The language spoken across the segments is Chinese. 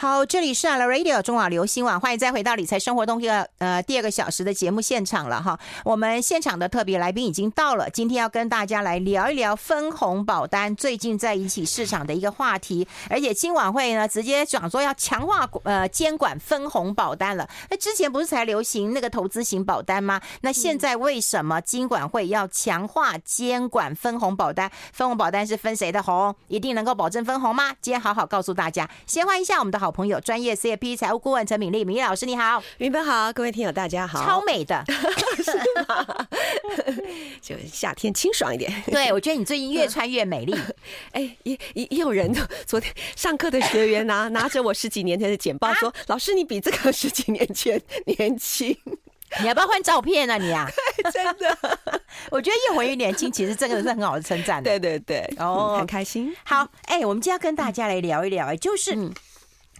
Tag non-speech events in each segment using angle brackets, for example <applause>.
好，这里是 Radio 中广流行网，欢迎再回到理财生活通第二呃第二个小时的节目现场了哈。我们现场的特别来宾已经到了，今天要跟大家来聊一聊分红保单最近在引起市场的一个话题，而且金管会呢直接讲说要强化呃监管分红保单了。那之前不是才流行那个投资型保单吗？那现在为什么金管会要强化监管分红保单？分红保单是分谁的红？一定能够保证分红吗？今天好好告诉大家。先欢迎一下我们的好。好朋友，专业 CFP 财务顾问陈敏丽，敏丽老师你好，云芬好，各位听友大家好，超美的，<laughs> 就夏天清爽一点。对，我觉得你最近越穿越美丽。<laughs> 哎、欸，也也也有人昨天上课的学员拿 <laughs> 拿着我十几年前的简报说，啊、老师你比这个十几年前年轻，你要不要换照片啊你啊？真的，我觉得越回越年轻，其实这个是很好的称赞。对对对，哦、嗯，很开心。好，哎、欸，我们今天要跟大家来聊一聊，哎，就是。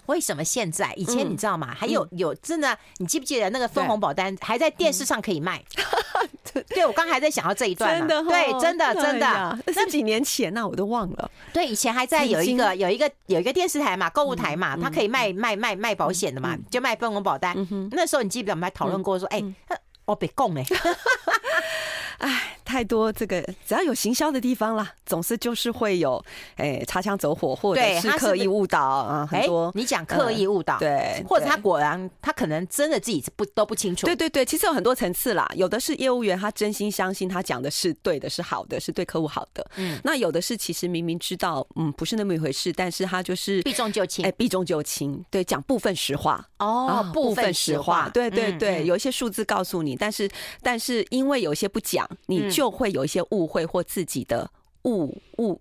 嗯为什么现在？以前你知道吗？嗯、还有有真的，你记不记得那个分红保单还在电视上可以卖？<laughs> 对，对我刚还在想到这一段，真的，对，真的真的，那是几年前那我都忘了。对，以前还在有一个有一个有一个电视台嘛，购物台嘛，它可以卖卖卖卖保险的嘛，就卖分红保单。那时候你记不记得我们还讨论过说，哎，<laughs> 我被供哎。<laughs> 哎，太多这个，只要有行销的地方啦，总是就是会有哎擦枪走火，或者是刻意误导啊，很多。你讲刻意误导，对，或者他果然他可能真的自己不都不清楚。对对对，其实有很多层次啦，有的是业务员他真心相信他讲的是对的，是好的，是对客户好的。嗯，那有的是其实明明知道嗯不是那么一回事，但是他就是避重就轻，哎避重就轻，对，讲部分实话哦，部分实话，对对对，有一些数字告诉你，但是但是因为有些不讲。你就会有一些误会或自己的误误。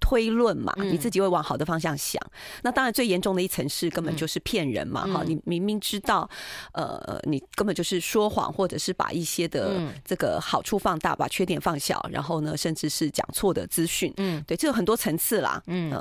推论嘛，你自己会往好的方向想。那当然最严重的一层是根本就是骗人嘛，哈，你明明知道，呃，你根本就是说谎，或者是把一些的这个好处放大，把缺点放小，然后呢，甚至是讲错的资讯。嗯，对，这有很多层次啦。嗯，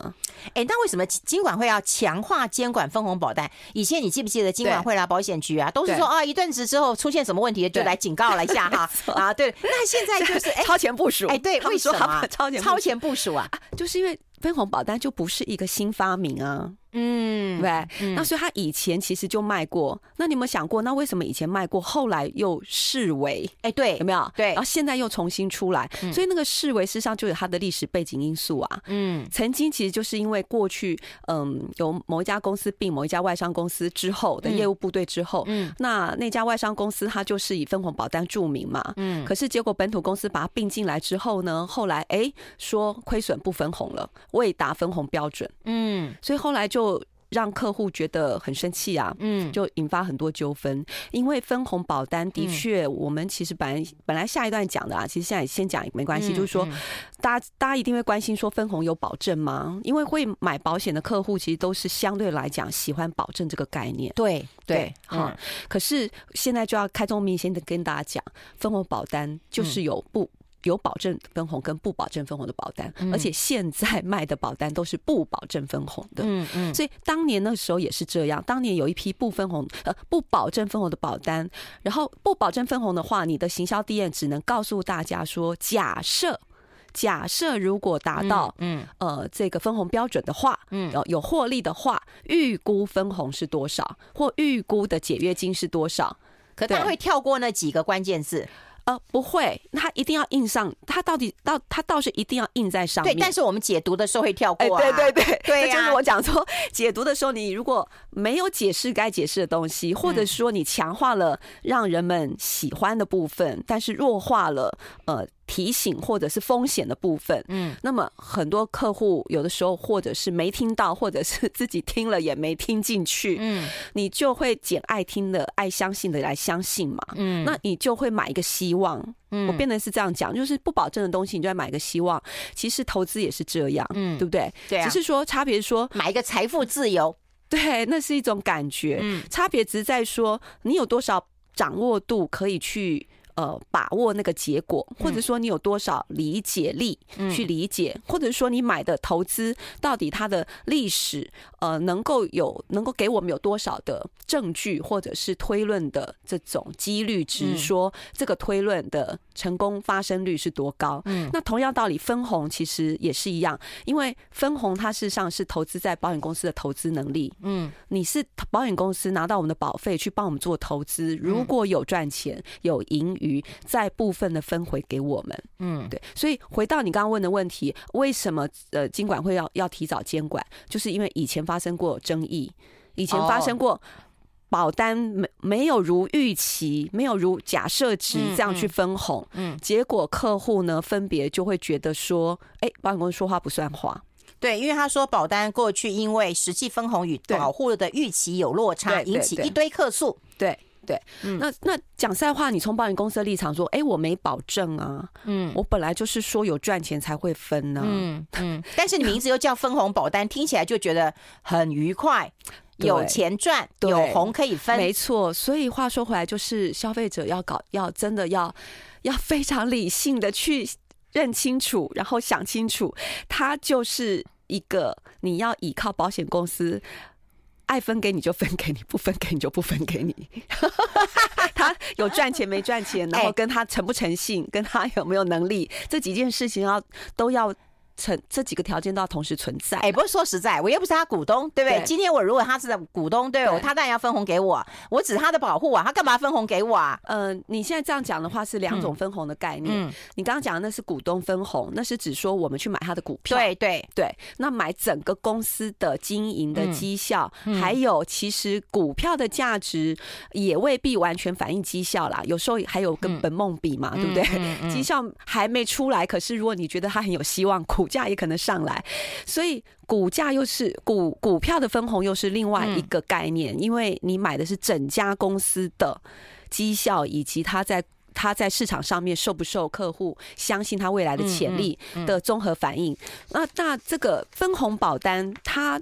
哎，那为什么金管会要强化监管分红保单？以前你记不记得金管会啦、保险局啊，都是说啊，一段子之后出现什么问题就来警告了一下哈。<laughs> 啊，对，那现在就是 <laughs> 超前部署。哎，对，为什么超前超前部署啊？啊就是因为分红保单就不是一个新发明啊。嗯，对，那所以他以前其实就卖过。那你有没有想过，那为什么以前卖过，后来又视为？哎，对，有没有？对，然后现在又重新出来，所以那个视为事实上就有它的历史背景因素啊。嗯，曾经其实就是因为过去，嗯，有某一家公司并某一家外商公司之后的业务部队之后，嗯，那那家外商公司它就是以分红保单著名嘛。嗯，可是结果本土公司把它并进来之后呢，后来哎说亏损不分红了，未达分红标准。嗯，所以后来就。让客户觉得很生气啊，嗯，就引发很多纠纷。因为分红保单的确，我们其实本来本来下一段讲的啊，其实现在先讲也没关系。就是说，大家大家一定会关心说分红有保证吗？因为会买保险的客户其实都是相对来讲喜欢保证这个概念。对对，好。可是现在就要开宗明义的跟大家讲，分红保单就是有不。有保证分红跟不保证分红的保单，而且现在卖的保单都是不保证分红的。嗯嗯，所以当年那时候也是这样。当年有一批不分红呃不保证分红的保单，然后不保证分红的话，你的行销 DM 只能告诉大家说，假设假设如果达到嗯呃这个分红标准的话，嗯有获利的话，预估分红是多少，或预估的解约金是多少？可他会跳过那几个关键字。呃，不会，他一定要印上，他到底到他倒是一定要印在上面。对，但是我们解读的时候会跳过啊。对对对，对呀，就是我讲说，解读的时候，你如果没有解释该解释的东西，或者说你强化了让人们喜欢的部分，但是弱化了呃。提醒或者是风险的部分，嗯，那么很多客户有的时候或者是没听到，或者是自己听了也没听进去，嗯，你就会捡爱听的、爱相信的来相信嘛，嗯，那你就会买一个希望，嗯，我变得是这样讲，就是不保证的东西，你就要买一个希望。其实投资也是这样，嗯，对不对？对啊，只是说差别是说买一个财富自由，对，那是一种感觉，嗯，差别只是在说你有多少掌握度可以去。呃把握那个结果，或者说你有多少理解力去理解，或者说你买的投资到底它的历史呃能够有能够给我们有多少的证据，或者是推论的这种几率值，说这个推论的成功发生率是多高？嗯，那同样道理，分红其实也是一样，因为分红它事实上是投资在保险公司的投资能力。嗯，你是保险公司拿到我们的保费去帮我们做投资，如果有赚钱有盈余，再部分的分回给我们。嗯，对。所以回到你刚刚问的问题，为什么呃金管会要要提早监管？就是因为以前发生过争议，以前发生过保单没没有如预期，没有如假设值这样去分红，嗯，结果客户呢分别就会觉得说，哎，保险公司说话不算话。对，因为他说保单过去因为实际分红与保护的预期有落差，引起一堆客诉。对对，那那讲实在话，你从保险公司的立场说，哎，我没保证啊，嗯，我本来就是说有赚钱才会分呢，嗯嗯，<laughs> 但是你名字又叫分红保单，听起来就觉得很愉快，有钱赚，有红可以分，没错。所以话说回来，就是消费者要搞，要真的要要非常理性的去。认清楚，然后想清楚，它就是一个你要依靠保险公司，爱分给你就分给你，不分给你就不分给你。<laughs> 他有赚钱没赚钱，然后跟他诚不诚信，跟他有没有能力，这几件事情要都要。成这几个条件都要同时存在。哎，不是说实在，我又不是他股东，对不对？对，今天我如果他是股东，对，对他当然要分红给我。我只是他的保护啊，他干嘛分红给我啊？嗯、呃，你现在这样讲的话是两种分红的概念。嗯、你刚刚讲的那是股东分红，那是指说我们去买他的股票。对对对，那买整个公司的经营的绩效，嗯、还有其实股票的价值也未必完全反映绩效啦。有时候还有跟本梦比嘛，嗯、对不对？绩效还没出来，可是如果你觉得他很有希望，股价也可能上来，所以股价又是股股票的分红又是另外一个概念，因为你买的是整家公司的绩效以及它在它在市场上面受不受客户相信它未来的潜力的综合反应。那那这个分红保单，它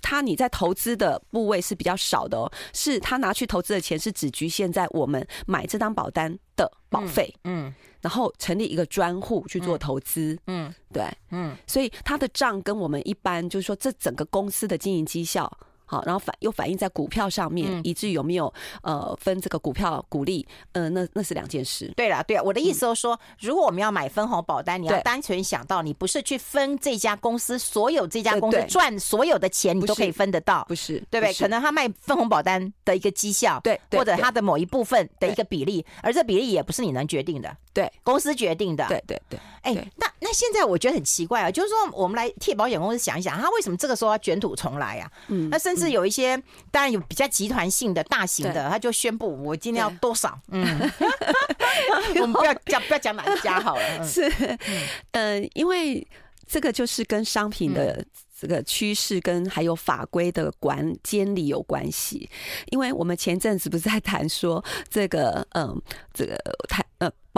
它你在投资的部位是比较少的哦，是他拿去投资的钱是只局限在我们买这张保单的保费，嗯。然后成立一个专户去做投资，嗯，对，嗯，所以他的账跟我们一般就是说，这整个公司的经营绩效。好，然后反又反映在股票上面，嗯、以至于有没有呃分这个股票股利，呃，那那是两件事。对了，对啊，我的意思就是说，嗯、如果我们要买分红保单，你要单纯想到，你不是去分这家公司所有这家公司赚所有的钱，你都可以分得到，不是，对不对？可能他卖分红保单的一个绩效，对，或者他的某一部分的一个比例，而这比例也不是你能决定的，对，公司决定的，对对对。哎，那那现在我觉得很奇怪啊，就是说我们来替保险公司想一想，他为什么这个时候要卷土重来啊？嗯，那甚至有一些，当然有比较集团性的、大型的，他就宣布我今天要多少。嗯，<laughs> <laughs> 我们不要讲不要讲哪一家好了。是，呃，因为这个就是跟商品的这个趋势跟还有法规的管监理有关系。因为我们前阵子不是在谈说这个，嗯，这个谈。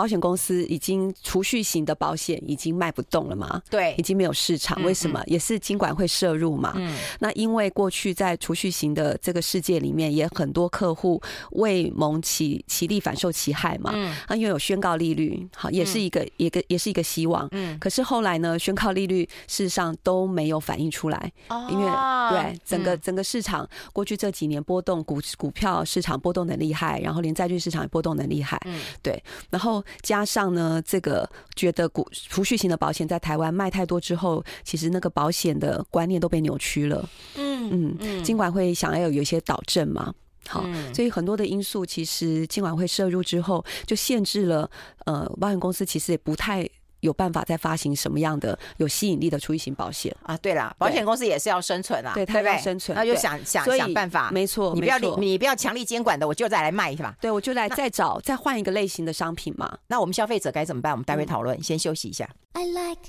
呃，保险公司已经储蓄型的保险已经卖不动了嘛？对，已经没有市场。为什么？也是金管会涉入嘛？嗯，那因为过去在储蓄型的这个世界里面，也很多客户为蒙其其利反受其害嘛。嗯，啊，因为有宣告利率，好，也是一个一个也是一个希望。嗯，可是后来呢，宣告利率事实上都没有反映出来。哦，因为对整个整个市场过去这几年波动，股股票市场波动的厉害，然后连债券市场也波动的厉害。嗯，对。然后加上呢，这个觉得股储蓄型的保险在台湾卖太多之后，其实那个保险的观念都被扭曲了。嗯嗯，尽管会想要有一些导正嘛，好，所以很多的因素其实监管会摄入之后，就限制了呃保险公司其实也不太。有办法再发行什么样的有吸引力的出一型保险啊？对啦，保险公司也是要生存啊，对，它要生存，那就想想想办法。没错，你不要你不要强力监管的，我就再来卖是吧？对，我就来再找再换一个类型的商品嘛。那我们消费者该怎么办？我们待会讨论，先休息一下。I like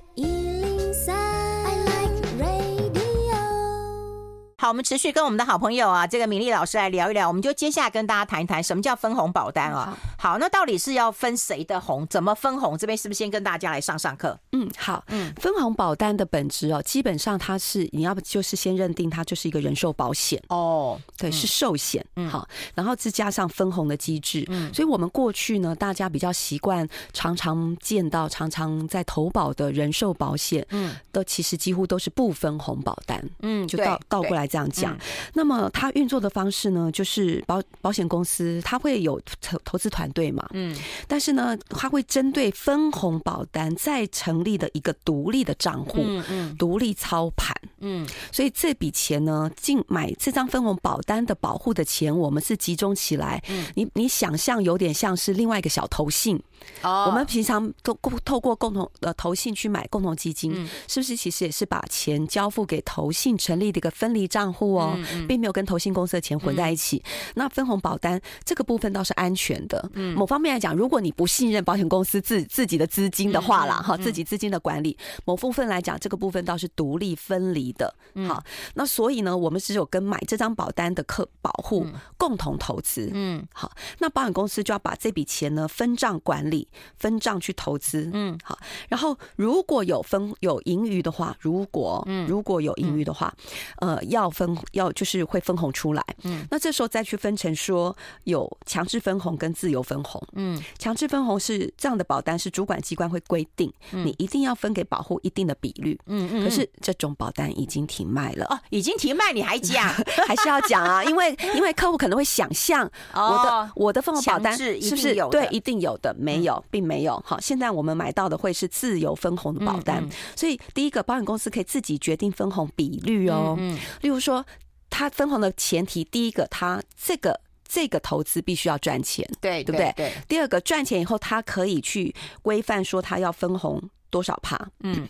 好，我们持续跟我们的好朋友啊，这个敏俐老师来聊一聊。我们就接下来跟大家谈一谈什么叫分红保单啊。好，那到底是要分谁的红？怎么分红？这边是不是先跟大家来上上课？嗯，好，嗯，分红保单的本质哦，基本上它是你要不就是先认定它就是一个人寿保险哦，对，是寿险，嗯，好，然后再加上分红的机制，嗯，所以我们过去呢，大家比较习惯常常见到、常常在投保的人寿保险，嗯，都其实几乎都是不分红保单，嗯，就倒倒过来。这样讲，嗯、那么它运作的方式呢，就是保保险公司它会有投投资团队嘛，嗯，但是呢，它会针对分红保单再成立的一个独立的账户，嗯嗯，独立操盘，嗯，所以这笔钱呢，进买这张分红保单的保护的钱，我们是集中起来，嗯，你你想象有点像是另外一个小投信。哦，我们平常都透过共同呃投信去买共同基金，是不是其实也是把钱交付给投信成立的一个分离账户哦，并没有跟投信公司的钱混在一起。那分红保单这个部分倒是安全的。嗯，某方面来讲，如果你不信任保险公司自自己的资金的话啦，哈，自己资金的管理，某部分来讲，这个部分倒是独立分离的。好，那所以呢，我们只有跟买这张保单的客保护共同投资。嗯，好，那保险公司就要把这笔钱呢分账管理。分账去投资，嗯，好，然后如果有分有盈余的话，如果嗯如果有盈余的话，呃，要分要就是会分红出来，嗯，那这时候再去分成说有强制分红跟自由分红，嗯，强制分红是这样的保单是主管机关会规定，你一定要分给保护一定的比率，嗯嗯，可是这种保单已经停卖了。哦，已经停卖你还讲？<laughs> 还是要讲啊？<laughs> 因为因为客户可能会想象我的我的分红保单是不是？有对一定有的没。有，并没有。好，现在我们买到的会是自由分红的保单，所以第一个保险公司可以自己决定分红比率哦。例如说，他分红的前提，第一个，他这个这个投资必须要赚钱，对对不对？对。第二个，赚钱以后，他可以去规范说，他要分红多少趴。嗯。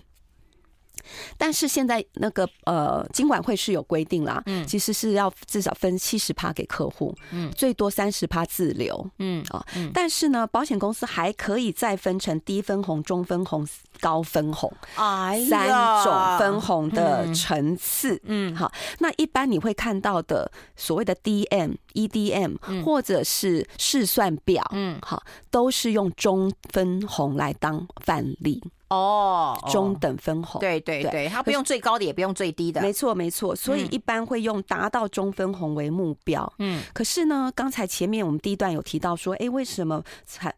但是现在那个呃，金管会是有规定啦，嗯，其实是要至少分七十趴给客户，嗯，最多三十趴自留，嗯啊，但是呢，保险公司还可以再分成低分红、中分红、高分红，哎，三种分红的层次，嗯，好，那一般你会看到的所谓的 DM、EDM 或者是试算表，嗯，好，都是用中分红来当范例。哦，中等分红，对对对，它不用最高的，也不用最低的，没错没错，所以一般会用达到中分红为目标。嗯，可是呢，刚才前面我们第一段有提到说，哎，为什么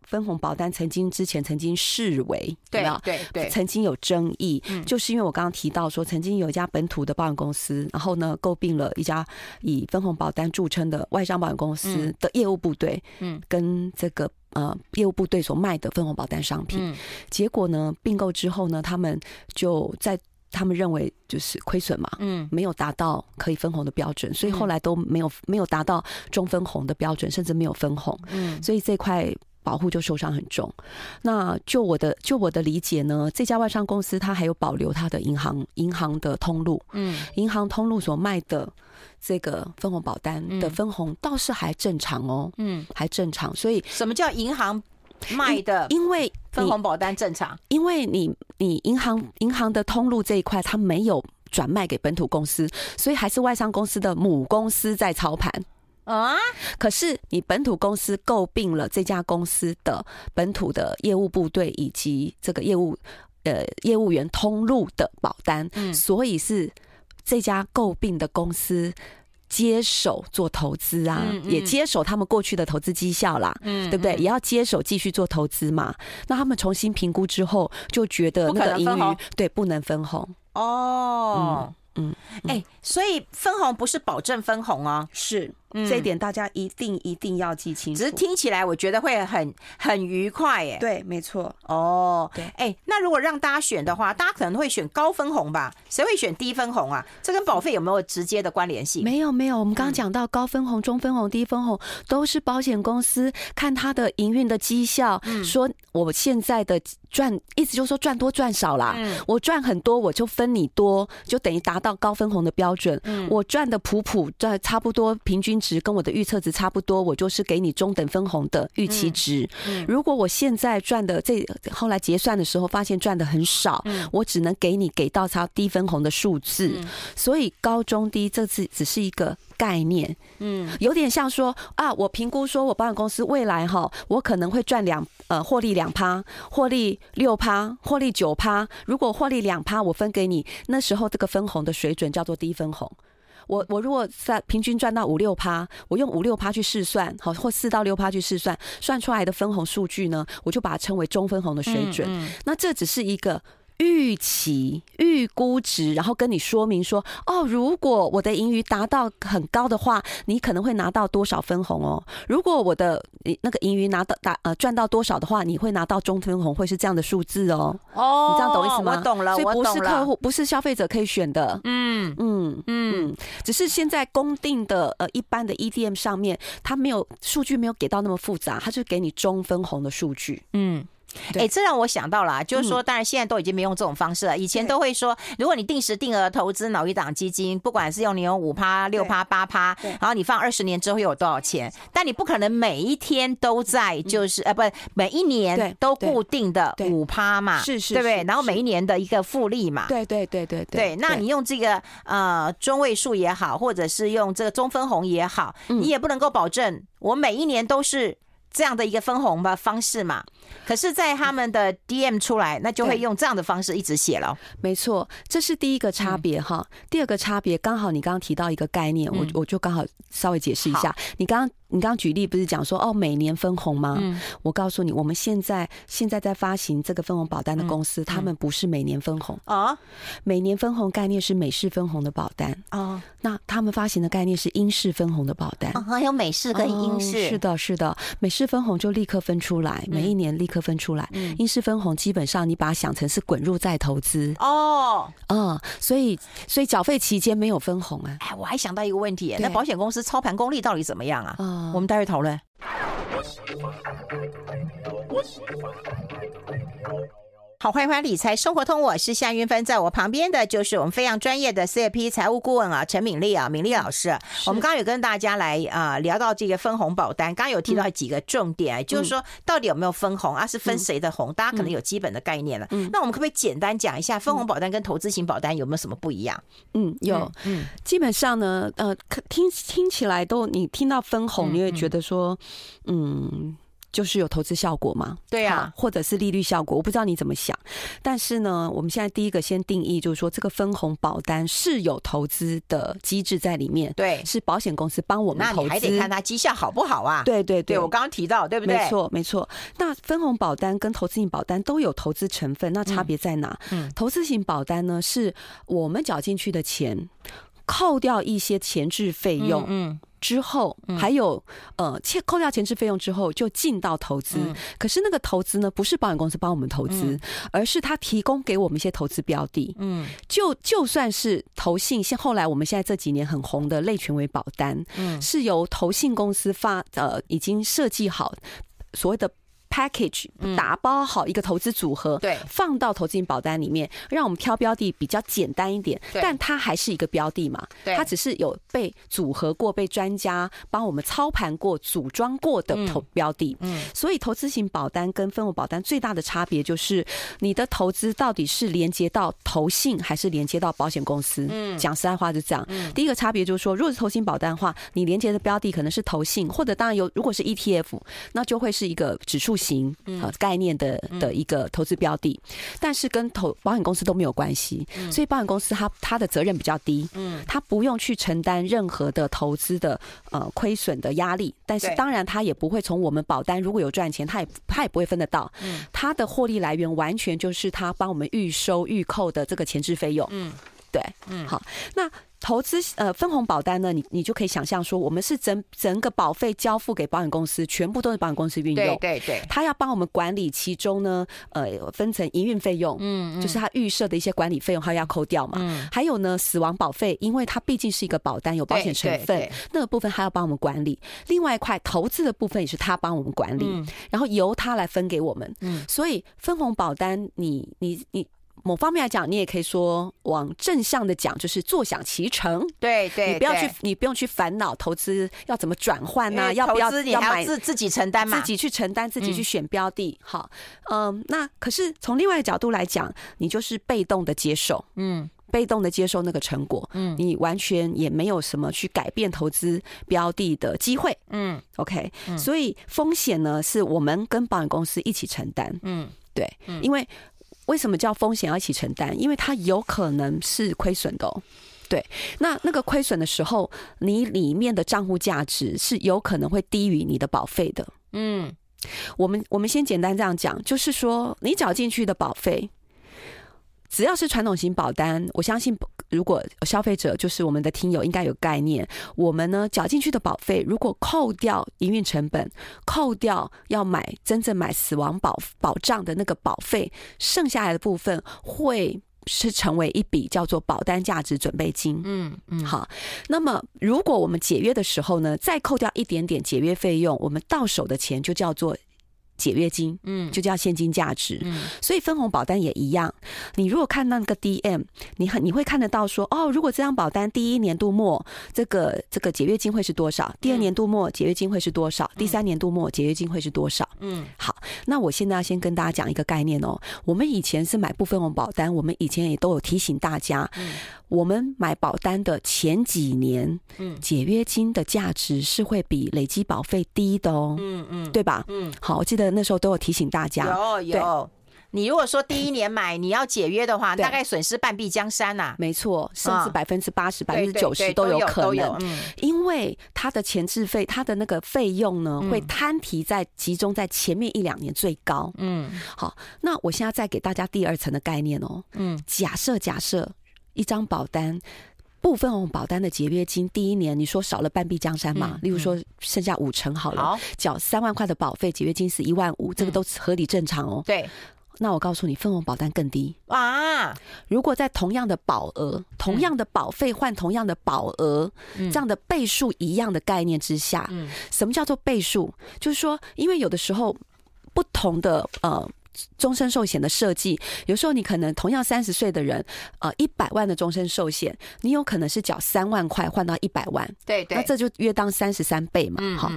分红保单曾经之前曾经视为对对对，曾经有争议，就是因为我刚刚提到说，曾经有一家本土的保险公司，然后呢，购并了一家以分红保单著称的外商保险公司的业务部队，嗯，跟这个。呃，业务部队所卖的分红保单商品，嗯、结果呢，并购之后呢，他们就在他们认为就是亏损嘛，嗯，没有达到可以分红的标准，所以后来都没有没有达到中分红的标准，甚至没有分红，嗯，所以这块保护就受伤很重。那就我的就我的理解呢，这家外商公司它还有保留它的银行银行的通路，嗯，银行通路所卖的。这个分红保单的分红倒是还正常哦，嗯，还正常。所以什么叫银行卖的？因为分红保单正常，因为你你银行银行的通路这一块，它没有转卖给本土公司，所以还是外商公司的母公司在操盘啊。可是你本土公司诟病了这家公司的本土的业务部队以及这个业务呃业务员通路的保单，嗯，所以是。这家诟病的公司接手做投资啊，嗯嗯、也接手他们过去的投资绩效啦，嗯，对不对？也要接手继续做投资嘛。那他们重新评估之后，就觉得那个盈余对不能分红哦，嗯，哎、所以分红不是保证分红啊，是。这一点大家一定一定要记清楚。只是听起来我觉得会很很愉快耶。对，没错。哦，对。哎，那如果让大家选的话，大家可能会选高分红吧？谁会选低分红啊？这跟保费有没有直接的关联性？没有，没有。我们刚刚讲到高分红、中分红、低分红，都是保险公司看它的营运的绩效，说我现在的赚，意思就是说赚多赚少啦。我赚很多，我就分你多，就等于达到高分红的标准。我赚的普普赚差不多平均。值跟我的预测值差不多，我就是给你中等分红的预期值。如果我现在赚的这后来结算的时候发现赚的很少，我只能给你给到超低分红的数字。所以高中低这次只是一个概念，嗯，有点像说啊，我评估说我保险公司未来哈，我可能会赚两呃获利两趴，获利六趴，获利九趴。如果获利两趴，我分给你，那时候这个分红的水准叫做低分红。我我如果在平均赚到五六趴，我用五六趴去试算，好或四到六趴去试算，算出来的分红数据呢，我就把它称为中分红的水准。那这只是一个。预期预估值，然后跟你说明说，哦，如果我的盈余达到很高的话，你可能会拿到多少分红哦。如果我的那个盈余拿到达呃赚到多少的话，你会拿到中分红，会是这样的数字哦。哦，你这样懂意思吗？我懂了，所以不是客户，不是消费者可以选的。嗯嗯嗯，只是现在公定的呃一般的 EDM 上面，它没有数据没有给到那么复杂，它就给你中分红的数据。嗯。哎、欸，这让我想到了、啊，就是说，当然现在都已经没用这种方式了。以前都会说，如果你定时定额投资脑一档基金，不管是用你用五趴、六趴、八趴，然后你放二十年之后有多少钱，但你不可能每一天都在，就是呃，不，每一年都固定的五趴嘛，是是，对不对？然后每一年的一个复利嘛，对对对对对。那你用这个呃中位数也好，或者是用这个中分红也好，你也不能够保证我每一年都是。这样的一个分红的方式嘛，可是，在他们的 DM 出来，那就会用这样的方式一直写了。没错，这是第一个差别哈。第二个差别，刚好你刚刚提到一个概念，我我就刚好稍微解释一下。你刚刚。你刚刚举例不是讲说哦，每年分红吗？嗯、我告诉你，我们现在现在在发行这个分红保单的公司，他们不是每年分红啊，每年分红概念是美式分红的保单啊。那他们发行的概念是英式分红的保单，还有美式跟英式。是的，是的，美式分红就立刻分出来，每一年立刻分出来。英式分红基本上你把它想成是滚入再投资哦，嗯，所以所以缴费期间没有分红啊。哎，我还想到一个问题，那保险公司操盘功力到底怎么样啊？我们待会讨论。好，欢迎回来理财生活通，我是夏云芬，在我旁边的就是我们非常专业的 CFP 财务顾问啊，陈敏丽啊，敏丽老师。我们刚刚有跟大家来啊聊到这个分红保单，刚刚有提到几个重点，嗯、就是说到底有没有分红啊？是分谁的红？嗯、大家可能有基本的概念了。嗯，那我们可不可以简单讲一下分红保单跟投资型保单有没有什么不一样？嗯，有，嗯，基本上呢，呃，听听起来都你听到分红，你会觉得说，嗯。嗯就是有投资效果吗？对呀，或者是利率效果，我不知道你怎么想。但是呢，我们现在第一个先定义，就是说这个分红保单是有投资的机制在里面。对，是保险公司帮我们投资，那你还得看它绩效好不好啊？对对对，对我刚刚提到，对不对？没错没错。那分红保单跟投资型保单都有投资成分，那差别在哪？嗯，投资型保单呢，是我们缴进去的钱，扣掉一些前置费用。嗯。之后还有呃，扣掉前置费用之后就进到投资，可是那个投资呢，不是保险公司帮我们投资，而是他提供给我们一些投资标的。嗯，就就算是投信，现后来我们现在这几年很红的类权为保单，嗯，是由投信公司发呃已经设计好所谓的。Package 打包好一个投资组合，对，放到投资型保单里面，让我们挑标的比较简单一点，但它还是一个标的嘛，它只是有被组合过、被专家帮我们操盘过、组装过的投标的。嗯，所以投资型保单跟分红保单最大的差别就是，你的投资到底是连接到投信还是连接到保险公司？嗯，讲实在话就这样。第一个差别就是说，如果是投资型保单的话，你连接的标的可能是投信，或者当然有，如果是 ETF，那就会是一个指数型概念的的一个投资标的，但是跟投保险公司都没有关系，所以保险公司它它的责任比较低，嗯，它不用去承担任何的投资的呃亏损的压力，但是当然它也不会从我们保单如果有赚钱，它也它也不会分得到，嗯，它的获利来源完全就是它帮我们预收预扣的这个前置费用，嗯，对，嗯，好，那。投资呃分红保单呢，你你就可以想象说，我们是整整个保费交付给保险公司，全部都是保险公司运用。对对对，他要帮我们管理其中呢，呃，分成营运费用，嗯，就是他预设的一些管理费用，他要扣掉嘛。嗯。还有呢，死亡保费，因为它毕竟是一个保单，有保险成分，那个部分他要帮我们管理。另外一块投资的部分也是他帮我们管理，然后由他来分给我们。嗯。所以分红保单，你你你。某方面来讲，你也可以说往正向的讲，就是坐享其成。对对，你不要去，你不用去烦恼投资要怎么转换呐，要不要要买自自己承担嘛，自己去承担，自己去选标的。好，嗯，那可是从另外一个角度来讲，你就是被动的接受，嗯，被动的接受那个成果，嗯，你完全也没有什么去改变投资标的的机会，嗯，OK，所以风险呢，是我们跟保险公司一起承担，嗯，对，因为。为什么叫风险要一起承担？因为它有可能是亏损的哦。对，那那个亏损的时候，你里面的账户价值是有可能会低于你的保费的。嗯，我们我们先简单这样讲，就是说你缴进去的保费。只要是传统型保单，我相信如果消费者就是我们的听友，应该有概念。我们呢缴进去的保费，如果扣掉营运成本，扣掉要买真正买死亡保保障的那个保费，剩下来的部分会是成为一笔叫做保单价值准备金。嗯嗯，好。那么如果我们解约的时候呢，再扣掉一点点解约费用，我们到手的钱就叫做。解约金，嗯，就叫现金价值，嗯，所以分红保单也一样。你如果看那个 DM，你很你会看得到说，哦，如果这张保单第一年度末这个这个解约金会是多少？第二年度末解约金会是多少？第三年度末解约金会是多少？嗯，好，那我现在要先跟大家讲一个概念哦。我们以前是买不分红保单，我们以前也都有提醒大家，嗯，我们买保单的前几年，嗯，解约金的价值是会比累积保费低的哦，嗯嗯，对吧？嗯，好，我记得。那时候都有提醒大家，有有。你如果说第一年买你要解约的话，大概损失半壁江山呐。没错，甚至百分之八十、百分之九十都有可能。因为它的前置费，它的那个费用呢，会摊提在集中在前面一两年最高。嗯，好，那我现在再给大家第二层的概念哦。嗯，假设假设一张保单。部分红保单的解约金，第一年你说少了半壁江山嘛？例如说剩下五成好了，缴三万块的保费，解约金是一万五，这个都合理正常哦。对，那我告诉你，分红保单更低啊！如果在同样的保额、同样的保费换同样的保额这样的倍数一样的概念之下，什么叫做倍数？就是说，因为有的时候不同的呃。终身寿险的设计，有时候你可能同样三十岁的人，呃，一百万的终身寿险，你有可能是缴三万块换到一百万，对对，那这就约当三十三倍嘛，好，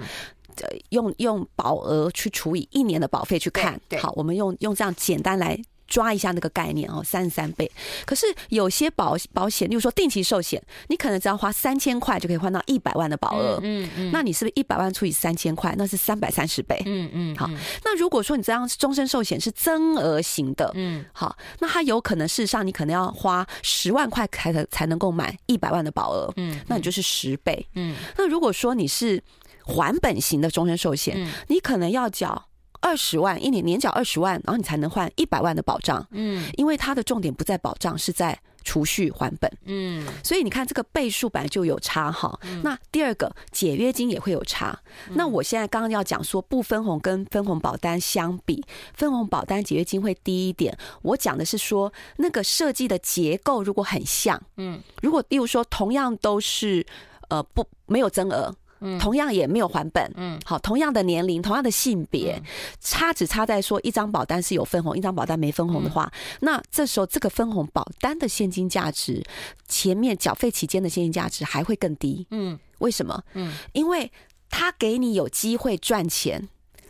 用用保额去除以一年的保费去看，好，我们用用这样简单来。抓一下那个概念哦，三十三倍。可是有些保保险，例如说定期寿险，你可能只要花三千块就可以换到一百万的保额。嗯嗯。那你是不是一百万除以三千块，那是三百三十倍？嗯嗯。好，那如果说你这样终身寿险是增额型的，嗯，好，那它有可能事实上你可能要花十万块才能才能够买一百万的保额。嗯。那你就是十倍。嗯。那如果说你是还本型的终身寿险，你可能要缴。二十万一年年缴二十万，然后你才能换一百万的保障。嗯，因为它的重点不在保障，是在储蓄还本。嗯，所以你看这个倍数本来就有差哈。那第二个解约金也会有差。那我现在刚刚要讲说不分红跟分红保单相比，分红保单解约金会低一点。我讲的是说那个设计的结构如果很像，嗯，如果例如说同样都是呃不没有增额。同样也没有还本，嗯，好，同样的年龄，同样的性别，差只差在说一张保单是有分红，一张保单没分红的话，那这时候这个分红保单的现金价值，前面缴费期间的现金价值还会更低，嗯，为什么？嗯，因为他给你有机会赚钱。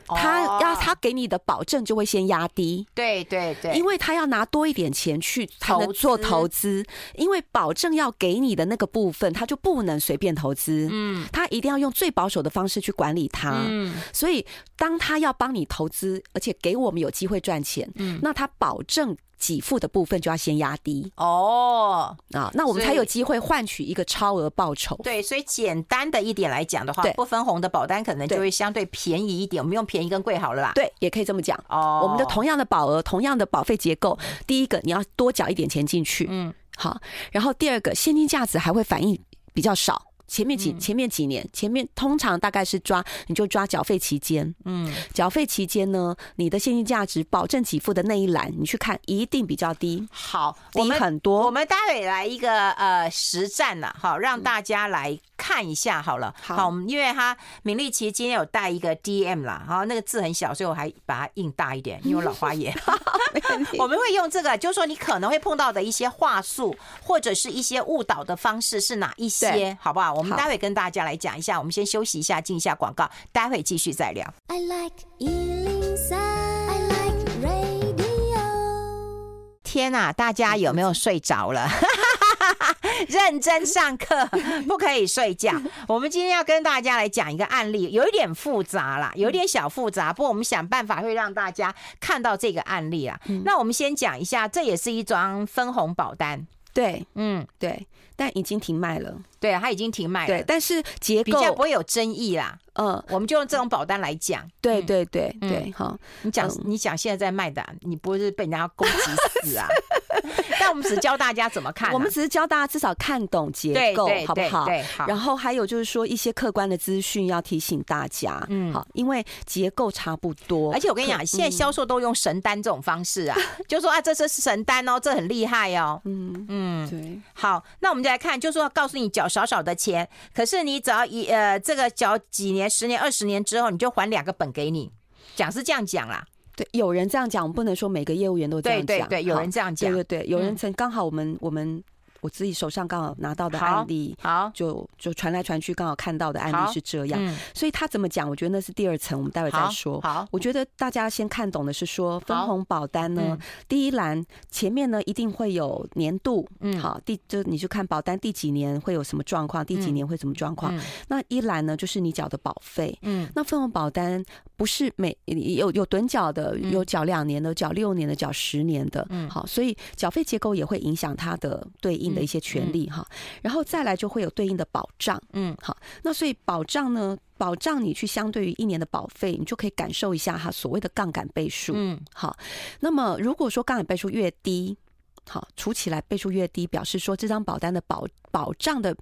他要他给你的保证就会先压低，对对对，因为他要拿多一点钱去才能做投资，因为保证要给你的那个部分，他就不能随便投资，嗯，他一定要用最保守的方式去管理它，嗯，所以当他要帮你投资，而且给我们有机会赚钱，嗯，那他保证。给付的部分就要先压低哦啊，那我们才有机会换取一个超额报酬。对，所以简单的一点来讲的话，不分红的保单可能就会相对便宜一点。我们用便宜跟贵好了啦？对，也可以这么讲哦。我们的同样的保额，同样的保费结构，第一个你要多缴一点钱进去，嗯，好，然后第二个现金价值还会反映比较少。前面几前面几年，前面通常大概是抓你就抓缴费期间，嗯，缴费期间呢，你的现金价值保证给付的那一栏，你去看一定比较低。好，低很多。我们待会来一个呃实战呢，好，让大家来看一下好了。好，因为他敏丽其实今天有带一个 DM 啦，好，那个字很小，所以我还把它印大一点，<laughs> 因为我老花眼。我们会用这个，就是说你可能会碰到的一些话术，或者是一些误导的方式是哪一些，好不好？我们待会跟大家来讲一下。我们先休息一下，进一下广告，待会继续再聊。I like 天呐，大家有没有睡着了？<laughs> 认真上课，不可以睡觉。我们今天要跟大家来讲一个案例，有一点复杂啦，有一点小复杂。不过我们想办法会让大家看到这个案例啊。那我们先讲一下，这也是一张分红保单。对，嗯，对，但已经停卖了。对，它已经停卖了。对，但是结构比较不会有争议啦。嗯，我们就用这种保单来讲。对对对对，好，你讲你讲现在在卖的，你不是被人家攻击死啊？<laughs> <laughs> 但我们只是教大家怎么看，我们只是教大家至少看懂结构，好不好？对，好。然后还有就是说一些客观的资讯要提醒大家，嗯，好，因为结构差不多。而且我跟你讲，现在销售都用神单这种方式啊，<laughs> 就说啊，这这是神单哦，这很厉害哦。嗯嗯，对。好，那我们就来看，就是说告诉你缴少少的钱，可是你只要一呃这个缴几年。十年、二十年之后，你就还两个本给你，讲是这样讲啦。对，有人这样讲，我们不能说每个业务员都这样讲。对对对，有人这样讲。对对对，有人曾刚好我们我们。我自己手上刚好拿到的案例，好，就就传来传去，刚好看到的案例是这样，嗯、所以他怎么讲？我觉得那是第二层，我们待会再说。好，好我觉得大家先看懂的是说分红保单呢，嗯、第一栏前面呢一定会有年度，嗯，好，第就你就看保单第几年会有什么状况，第几年会什么状况。嗯、那一栏呢就是你缴的保费，嗯，那分红保单不是每有有趸缴的，有缴两年的，缴六年的，缴十年的，嗯，好，所以缴费结构也会影响它的对应。的一些权利哈，然后再来就会有对应的保障，嗯，好，那所以保障呢，保障你去相对于一年的保费，你就可以感受一下哈所谓的杠杆倍数，嗯，好，那么如果说杠杆倍数越低，好，除起来倍数越低，表示说这张保单的保保障的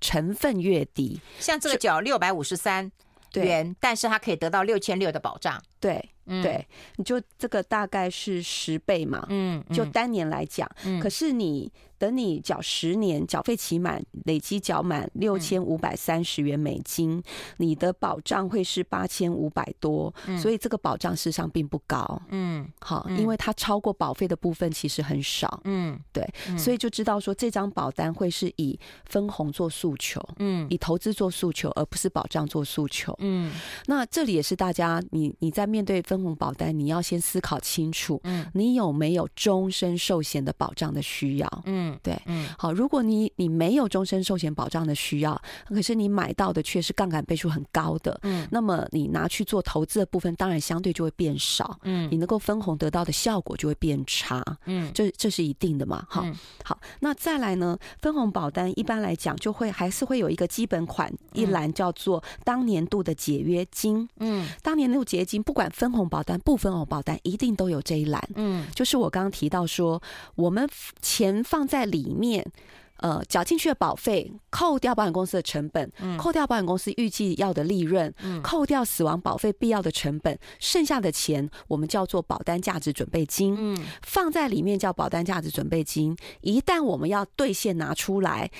成分越低，像这个缴六百五十三元，但是它可以得到六千六的保障，对。嗯、对，你就这个大概是十倍嘛，嗯，就单年来讲，嗯，可是你等你缴十年，缴费期满，累积缴满六千五百三十元美金，嗯、你的保障会是八千五百多，嗯、所以这个保障事实上并不高，嗯，好，因为它超过保费的部分其实很少，嗯，对，嗯、所以就知道说这张保单会是以分红做诉求，嗯，以投资做诉求，而不是保障做诉求，嗯，那这里也是大家你你在面对分分红保单，你要先思考清楚，嗯，你有没有终身寿险的保障的需要？嗯，对，嗯，好，如果你你没有终身寿险保障的需要，可是你买到的却是杠杆倍数很高的，嗯，那么你拿去做投资的部分，当然相对就会变少，嗯，你能够分红得到的效果就会变差，嗯，这这是一定的嘛，好，好，那再来呢，分红保单一般来讲就会还是会有一个基本款一栏叫做当年度的解约金，嗯，当年度解约金不管分红保单不分红保单一定都有这一栏，嗯，就是我刚刚提到说，我们钱放在里面，呃，缴进去的保费，扣掉保险公司的成本，嗯，扣掉保险公司预计要的利润，嗯，扣掉死亡保费必要的成本，剩下的钱我们叫做保单价值准备金，嗯，放在里面叫保单价值准备金，一旦我们要兑现拿出来。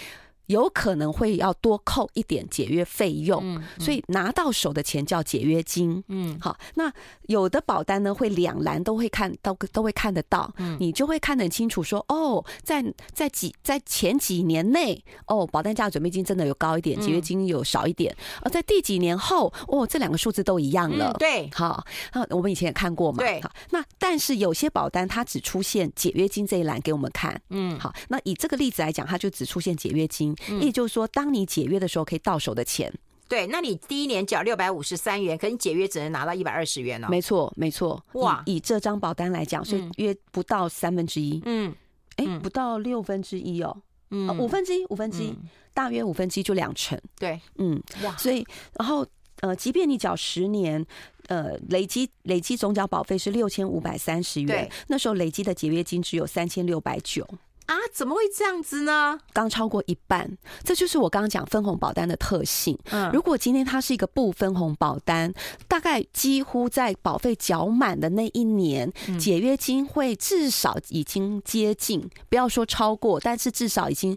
有可能会要多扣一点解约费用，嗯嗯、所以拿到手的钱叫解约金。嗯，好，那有的保单呢会两栏都会看到，都会看得到，嗯、你就会看得很清楚说，说哦，在在几在前几年内，哦，保单价准备金真的有高一点，解约金有少一点，而在第几年后，哦，这两个数字都一样了。嗯、对，好，那我们以前也看过嘛。对，好，那但是有些保单它只出现解约金这一栏给我们看。嗯，好，那以这个例子来讲，它就只出现解约金。也就是说，当你解约的时候，可以到手的钱。对，那你第一年缴六百五十三元，可你解约只能拿到一百二十元哦。没错，没错。哇，以这张保单来讲，所以约不到三分之一。嗯，哎，不到六分之一哦。嗯，五分之一，五分之一，大约五分之一就两成。对，嗯，哇。所以，然后，呃，即便你缴十年，呃，累积累积总缴保费是六千五百三十元，那时候累积的解约金只有三千六百九。啊，怎么会这样子呢？刚超过一半，这就是我刚刚讲分红保单的特性。嗯，如果今天它是一个不分红保单，大概几乎在保费缴满的那一年，解约金会至少已经接近，不要说超过，但是至少已经，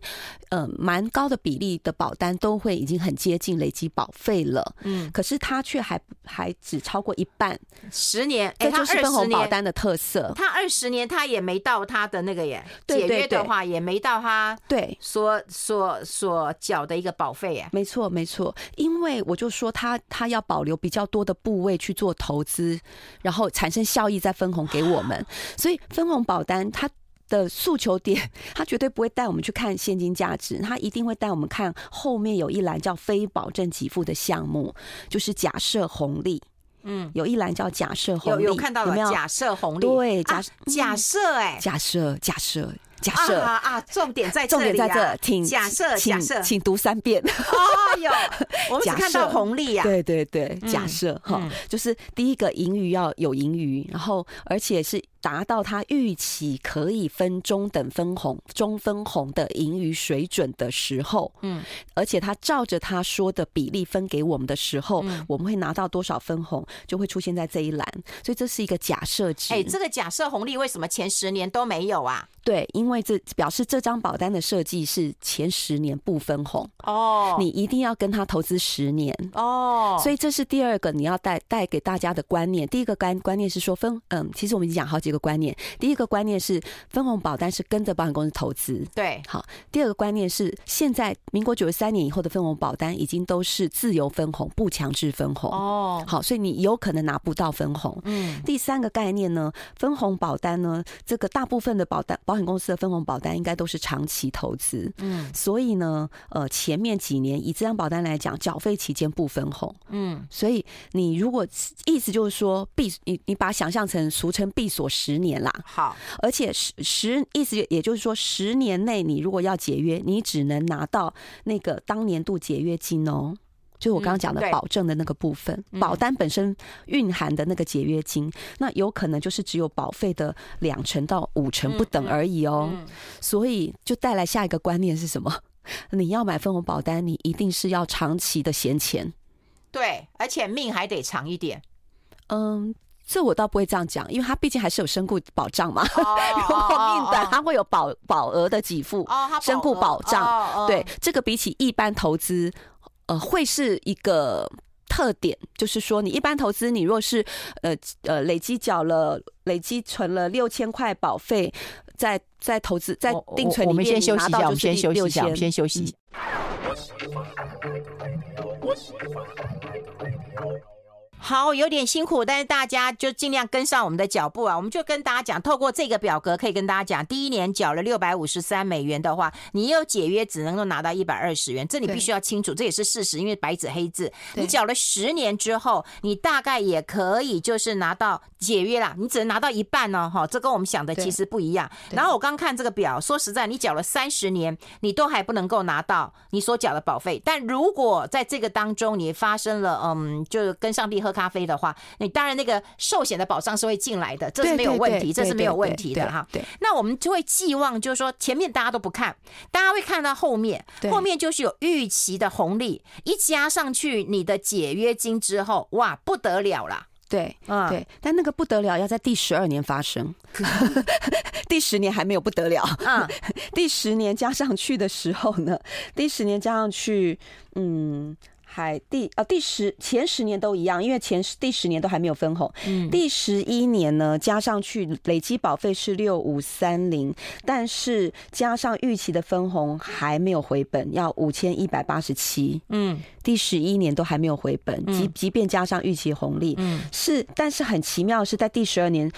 呃，蛮高的比例的保单都会已经很接近累积保费了。嗯，可是它却还还只超过一半，十年，这就是分红保单的特色。它二十年，它也没到它的那个耶，解约的。的话也没到他对。所所所缴的一个保费哎，没错没错，因为我就说他他要保留比较多的部位去做投资，然后产生效益再分红给我们，<sighs> 所以分红保单它的诉求点，他绝对不会带我们去看现金价值，他一定会带我们看后面有一栏叫非保证给付的项目，就是假设红利，嗯，有一栏叫假设红利，有有看到了有有？假设红利，对假、啊、假设哎，假设假设。假设啊啊，重点在这里啊！重点在这，请假设假设，请读三遍。哦哟，<laughs> 我们只看到红利呀。对对对，假设哈，就是第一个盈余要有盈余，然后而且是。达到他预期可以分中等分红、中分红的盈余水准的时候，嗯，而且他照着他说的比例分给我们的时候，嗯，我们会拿到多少分红，就会出现在这一栏。所以这是一个假设值。哎，这个假设红利为什么前十年都没有啊？对，因为这表示这张保单的设计是前十年不分红哦，你一定要跟他投资十年哦。所以这是第二个你要带带给大家的观念。第一个观观念是说分，嗯，其实我们已经讲好几。一个观念，第一个观念是分红保单是跟着保险公司投资，对，好。第二个观念是，现在民国九十三年以后的分红保单已经都是自由分红，不强制分红哦。好，所以你有可能拿不到分红。嗯。第三个概念呢，分红保单呢，这个大部分的保单保险公司的分红保单应该都是长期投资，嗯。所以呢，呃，前面几年以这张保单来讲，缴费期间不分红，嗯。所以你如果意思就是说闭，你你把它想象成俗称闭锁。十年啦，好，而且十十意思也就是说，十年内你如果要解约，你只能拿到那个当年度解约金哦，就是我刚刚讲的保证的那个部分，保单本身蕴含的那个解约金，那有可能就是只有保费的两成到五成不等而已哦，所以就带来下一个观念是什么？<laughs> 你要买分红保单，你一定是要长期的闲钱，对，而且命还得长一点，嗯。这我倒不会这样讲，因为他毕竟还是有身故保障嘛。Oh, <laughs> 如果命短，它会有保保额的给付，身故保障。Oh, oh, oh. 对，这个比起一般投资，呃，会是一个特点，就是说，你一般投资，你若是呃呃累积缴了、累积存了六千块保费，在在投资在定存里面拿到就是六千，我们先休息一下，我们先休息一下。<laughs> 好，有点辛苦，但是大家就尽量跟上我们的脚步啊！我们就跟大家讲，透过这个表格可以跟大家讲，第一年缴了六百五十三美元的话，你又解约只能够拿到一百二十元，这你必须要清楚，这也是事实，因为白纸黑字。你缴了十年之后，你大概也可以就是拿到解约啦，你只能拿到一半哦，哈，这跟我们想的其实不一样。然后我刚看这个表，说实在，你缴了三十年，你都还不能够拿到你所缴的保费，但如果在这个当中你发生了，嗯，就跟上帝喝咖啡的话，你当然那个寿险的保障是会进来的，这是没有问题，这是没有问题的哈。对，那我们就会寄望，就是说前面大家都不看，大家会看到后面，后面就是有预期的红利，一加上去你的解约金之后，哇，不得了啦。对，嗯，对，但那个不得了要在第十二年发生，<laughs> 第十年还没有不得了，嗯，<laughs> 第十年加上去的时候呢，第十年加上去，嗯。还第呃第十前十年都一样，因为前十第十年都还没有分红。嗯，第十一年呢，加上去累积保费是六五三零，但是加上预期的分红还没有回本，要五千一百八十七。嗯，第十一年都还没有回本，即即便加上预期红利，嗯，是，但是很奇妙的是在第十二年。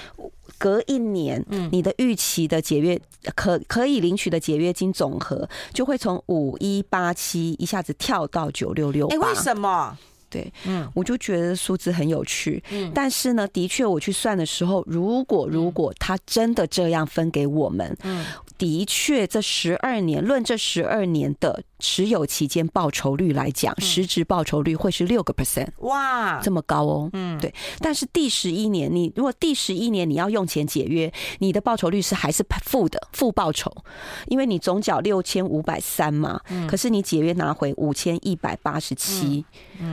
隔一年，你的预期的解约可可以领取的解约金总和就会从五一八七一下子跳到九六六哎。为什么？对，嗯，我就觉得数字很有趣。嗯，但是呢，的确我去算的时候，如果如果他真的这样分给我们，嗯，的确这十二年论这十二年的持有期间报酬率来讲，实质报酬率会是六个 percent，哇，这么高哦。嗯，对。但是第十一年，你如果第十一年你要用钱解约，你的报酬率是还是负的，负报酬，因为你总缴六千五百三嘛，可是你解约拿回五千一百八十七，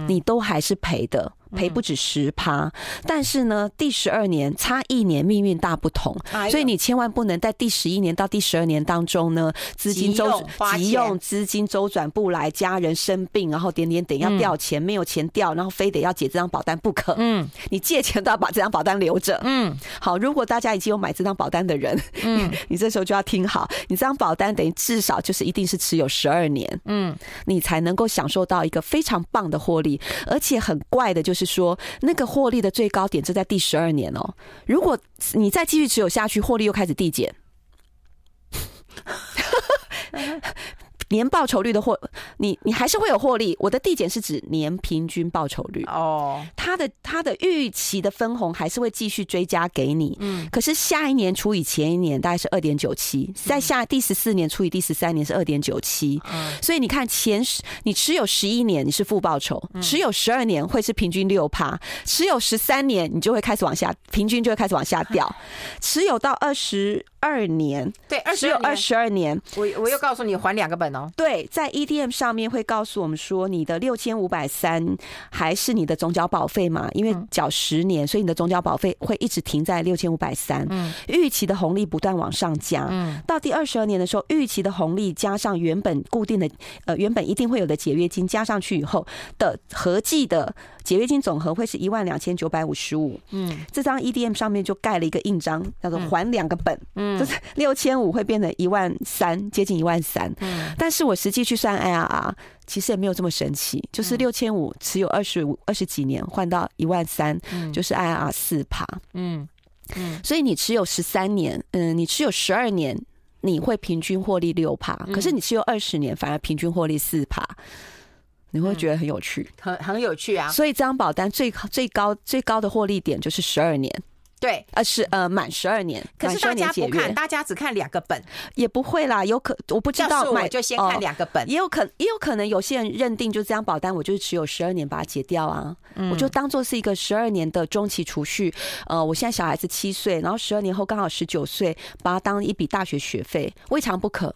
你都还是赔的。赔不止十趴，但是呢，第十二年差一年，命运大不同，所以你千万不能在第十一年到第十二年当中呢，资金周急用资金周转不来，家人生病，然后点点点要调钱，没有钱调，然后非得要解这张保单不可。嗯，<laughs> 你借钱都要把这张保单留着。嗯，好，如果大家已经有买这张保单的人，嗯，<laughs> 你这时候就要听好，你这张保单等于至少就是一定是持有十二年，嗯，你才能够享受到一个非常棒的获利，而且很怪的就是。是说那个获利的最高点就在第十二年哦。如果你再继续持有下去，获利又开始递减。年报酬率的获，你你还是会有获利。我的递减是指年平均报酬率哦，它的它的预期的分红还是会继续追加给你。嗯，可是下一年除以前一年大概是二点九七，在下第十四年除以第十三年是二点九七。嗯，所以你看前十你持有十一年你是负报酬，持有十二年会是平均六趴，持有十三年你就会开始往下，平均就会开始往下掉，持有到二十。二年，对，只有二十二年。我我又告诉你还两个本哦。对，在 EDM 上面会告诉我们说，你的六千五百三还是你的总缴保费嘛？因为缴十年，所以你的总缴保费会一直停在六千五百三。嗯，预期的红利不断往上加。嗯，到第二十二年的时候，预期的红利加上原本固定的呃原本一定会有的解约金加上去以后的合计的。解约金总和会是一万两千九百五十五。嗯，这张 EDM 上面就盖了一个印章，叫做还两个本。嗯，就是六千五会变成一万三，接近一万三。嗯，但是我实际去算 IRR，其实也没有这么神奇，就是六千五持有二十五二十几年换到一万三，就是 IRR 四趴。嗯嗯，所以你持有十三年，嗯，你持有十二年，你会平均获利六趴，可是你持有二十年，反而平均获利四趴。你会觉得很有趣，很很有趣啊！所以这张保单最最高最高的获利点就是十二年，对，呃是呃满十二年。可是大家不看，大家只看两个本，也不会啦。有可我不知道买就先看两个本，也有可也有可能有些人认定就这张保单，我就是持有十二年把它解掉啊，我就当做是一个十二年的中期储蓄。呃，我现在小孩子七岁，然后十二年后刚好十九岁，把它当一笔大学学费，未尝不可。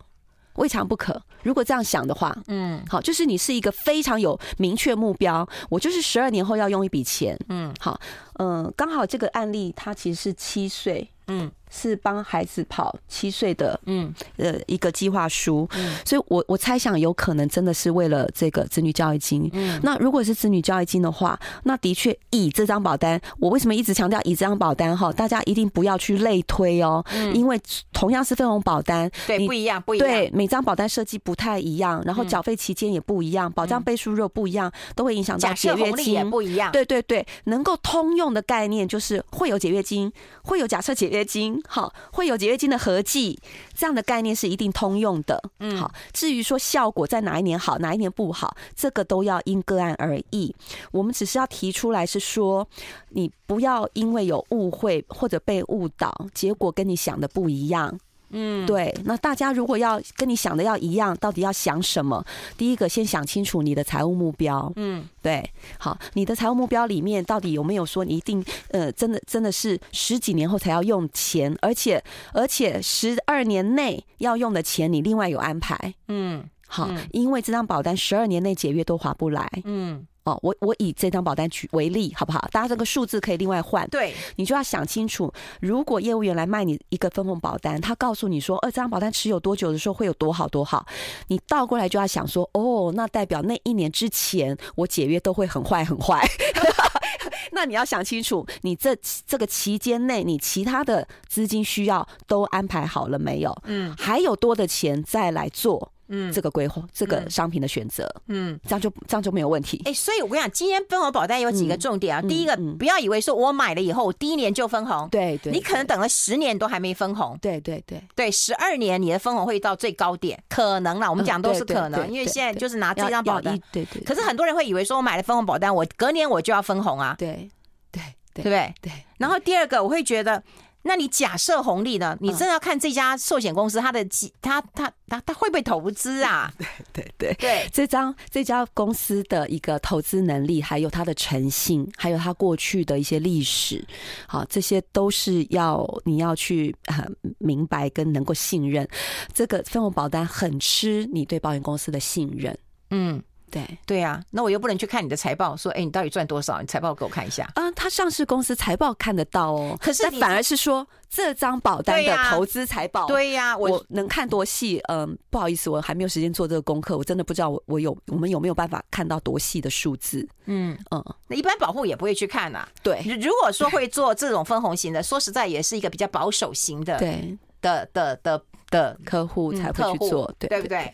未尝不可。如果这样想的话，嗯，好，就是你是一个非常有明确目标，我就是十二年后要用一笔钱，嗯，好，嗯，刚好这个案例他其实是七岁，嗯。是帮孩子跑七岁的，嗯，呃，一个计划书，嗯，所以我我猜想有可能真的是为了这个子女教育金，嗯，那如果是子女教育金的话，那的确以这张保单，我为什么一直强调以这张保单哈，大家一定不要去类推哦，嗯，因为同样是分红保单，对，不一样，不一样，对，每张保单设计不太一样，然后缴费期间也不一样，保障倍数若不一样，都会影响到解约金也不一样，对对对，能够通用的概念就是会有解约金，会有假设解约金。好，会有解约金的合计，这样的概念是一定通用的。嗯，好，至于说效果在哪一年好，哪一年不好，这个都要因个案而异。我们只是要提出来，是说你不要因为有误会或者被误导，结果跟你想的不一样。嗯，对。那大家如果要跟你想的要一样，到底要想什么？第一个，先想清楚你的财务目标。嗯，对。好，你的财务目标里面到底有没有说你一定呃，真的真的是十几年后才要用钱，而且而且十二年内要用的钱，你另外有安排。嗯，好，因为这张保单十二年内解约都划不来。嗯。哦，我我以这张保单举为例，好不好？大家这个数字可以另外换。对，你就要想清楚，如果业务员来卖你一个分红保单，他告诉你说，呃，这张保单持有多久的时候会有多好多好，你倒过来就要想说，哦，那代表那一年之前我解约都会很坏很坏。<laughs> 那你要想清楚，你这这个期间内，你其他的资金需要都安排好了没有？嗯，还有多的钱再来做。嗯，这个规划，这个商品的选择，嗯，这样就这样就没有问题。哎，所以我跟你讲，今天分红保单有几个重点啊。第一个，不要以为说我买了以后，我第一年就分红，对对，你可能等了十年都还没分红。对对对对，十二年你的分红会到最高点，可能啦，我们讲都是可能，因为现在就是拿这张保单。对对。可是很多人会以为说我买了分红保单，我隔年我就要分红啊。对对对不对？对。然后第二个，我会觉得。那你假设红利呢？你真的要看这家寿险公司它的几，它它它它会不会投资啊？对对对对，这张这家公司的一个投资能力，还有它的诚信，还有它过去的一些历史，好，这些都是要你要去很明白跟能够信任。这个分红保单很吃你对保险公司的信任，嗯。对对啊，那我又不能去看你的财报，说哎，你到底赚多少？你财报给我看一下。嗯，他上市公司财报看得到哦，可是反而是说这张保单的投资财报，对呀、啊，我能看多细？嗯，不好意思，我还没有时间做这个功课，我真的不知道我我有我们有没有办法看到多细的数字？嗯嗯，那一般保户也不会去看呐、啊。对，如果说会做这种分红型的，说实在也是一个比较保守型的，对的的的的客户才会去做，对对不对？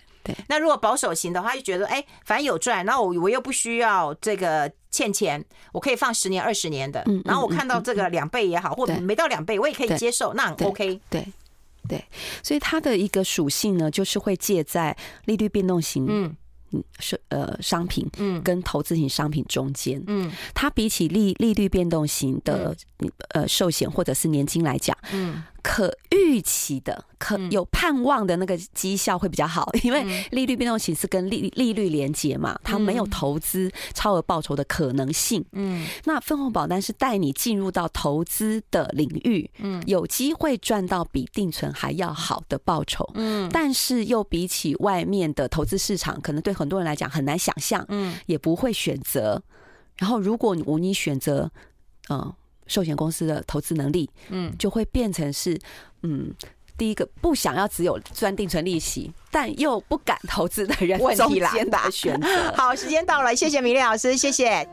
那如果保守型的话，就觉得哎，反正有赚，那我我又不需要这个欠钱，我可以放十年、二十年的，然后我看到这个两倍也好，或者没到两倍，我也可以接受，那很 OK。对对，所以它的一个属性呢，就是会借在利率变动型，嗯。嗯，是呃商品，嗯，跟投资型商品中间，嗯，它比起利利率变动型的呃寿险或者是年金来讲，嗯。可预期的、可有盼望的那个绩效会比较好，<laughs> 因为利率变动型是跟利利率连结嘛，它没有投资超额报酬的可能性。嗯，那分红保单是带你进入到投资的领域，嗯，有机会赚到比定存还要好的报酬。嗯，但是又比起外面的投资市场，可能对很多人来讲很难想象。嗯，也不会选择。然后，如果你你选择，嗯。寿险公司的投资能力，嗯，就会变成是，嗯，第一个不想要只有赚定存利息，但又不敢投资的人中间的选择。<laughs> 好，时间到了，谢谢米莉老师，谢谢。